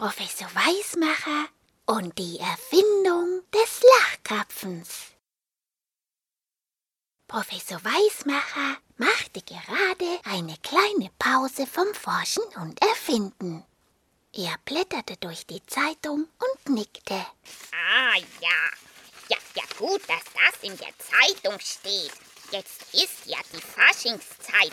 Professor Weismacher und die Erfindung des Lachkrapfens. Professor Weismacher machte gerade eine kleine Pause vom Forschen und Erfinden. Er blätterte durch die Zeitung und nickte. Ah ja, ja, ja gut, dass das in der Zeitung steht. Jetzt ist ja die Faschingszeit.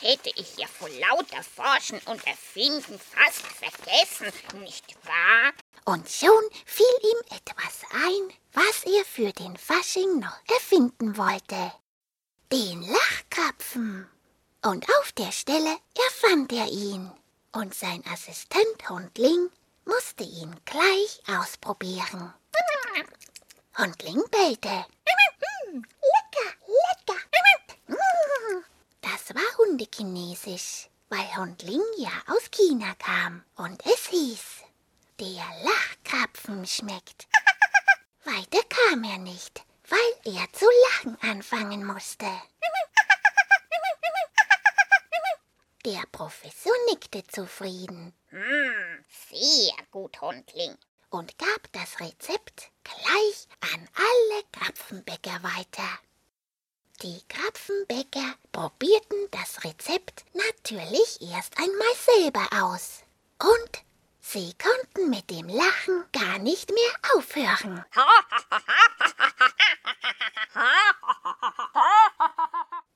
Hätte ich ja vor lauter Forschen und Erfinden fast vergessen, nicht wahr? Und schon fiel ihm etwas ein, was er für den Fasching noch erfinden wollte. Den Lachkrapfen. Und auf der Stelle erfand er ihn. Und sein Assistent Hundling musste ihn gleich ausprobieren. Hundling bellte. Hundechinesisch, weil Hundling ja aus China kam. Und es hieß, der Lachkrapfen schmeckt. Weiter kam er nicht, weil er zu lachen anfangen musste. Der Professor nickte zufrieden Hm, sehr gut, Hundling. und gab das Rezept gleich an alle Krapfenbäcker weiter. Die Krapfenbäcker probierten das Rezept natürlich erst einmal selber aus. Und sie konnten mit dem Lachen gar nicht mehr aufhören.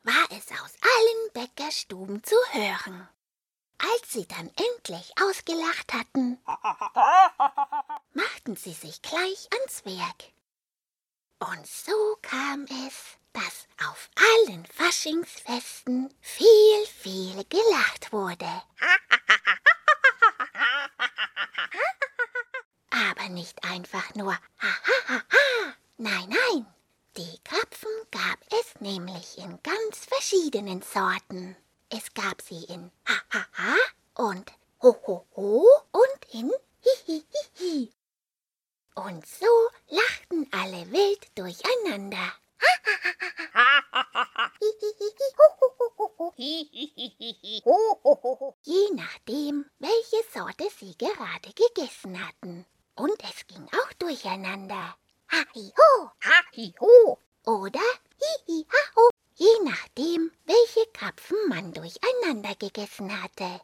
War es aus allen Bäckerstuben zu hören. Als sie dann endlich ausgelacht hatten, machten sie sich gleich ans Werk. Und so kam es, dass auf allen Faschingsfesten viel, viel gelacht wurde. Aber nicht einfach nur ha ha ha ha. Nein, nein. Die Krapfen gab es nämlich in ganz verschiedenen Sorten. Es gab sie in ha ha ha und ho ho ho und in hi hi hi hi. Und so lachten alle wild durcheinander. Je nachdem, welche Sorte sie gerade gegessen hatten. Und es ging auch durcheinander. Ha-hi-ho Ha-hi-ho. oder hi-hi-ha-ho. Je nachdem, welche Krapfen man durcheinander gegessen hatte.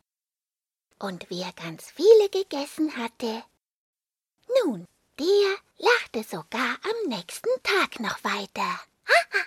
Und wer ganz viele gegessen hatte, nun, der lachte sogar am nächsten Tag noch weiter. Ha, ha.